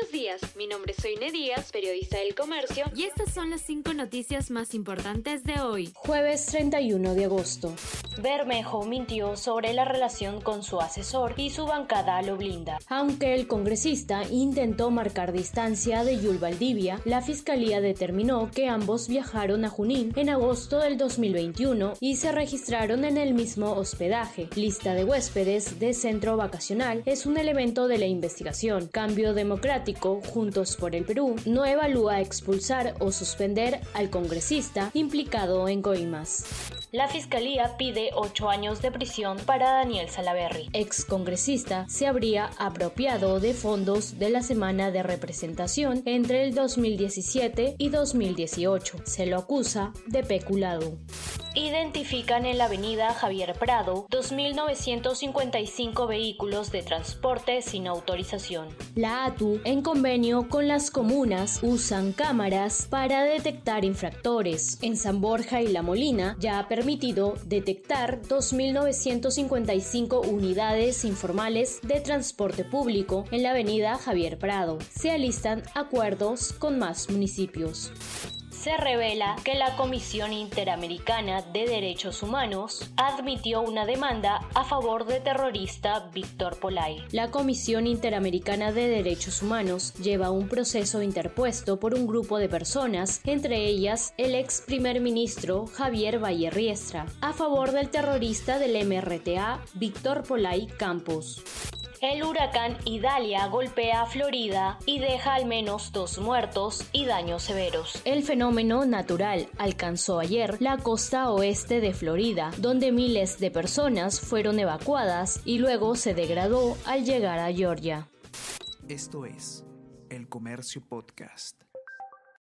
Buenos días, mi nombre es Soine Díaz, periodista del Comercio, y estas son las cinco noticias más importantes de hoy. Jueves 31 de agosto. Bermejo mintió sobre la relación con su asesor y su bancada lo blinda. Aunque el congresista intentó marcar distancia de Yul Valdivia, la fiscalía determinó que ambos viajaron a Junín en agosto del 2021 y se registraron en el mismo hospedaje. Lista de huéspedes de centro vacacional es un elemento de la investigación. Cambio Democrático, Juntos por el Perú, no evalúa expulsar o suspender al congresista implicado en coimas. La fiscalía pide ocho años de prisión para Daniel Salaverry. Ex congresista se habría apropiado de fondos de la semana de representación entre el 2017 y 2018. Se lo acusa de peculado. Identifican en la avenida Javier Prado 2.955 vehículos de transporte sin autorización. La ATU, en convenio con las comunas, usan cámaras para detectar infractores. En San Borja y La Molina ya ha permitido detectar 2.955 unidades informales de transporte público en la avenida Javier Prado. Se alistan acuerdos con más municipios se revela que la Comisión Interamericana de Derechos Humanos admitió una demanda a favor de terrorista Víctor Polay. La Comisión Interamericana de Derechos Humanos lleva un proceso interpuesto por un grupo de personas, entre ellas el ex primer ministro Javier Valle Riestra, a favor del terrorista del MRTA Víctor Polay Campos. El huracán Idalia golpea a Florida y deja al menos dos muertos y daños severos. El fenómeno natural alcanzó ayer la costa oeste de Florida, donde miles de personas fueron evacuadas y luego se degradó al llegar a Georgia. Esto es El Comercio Podcast.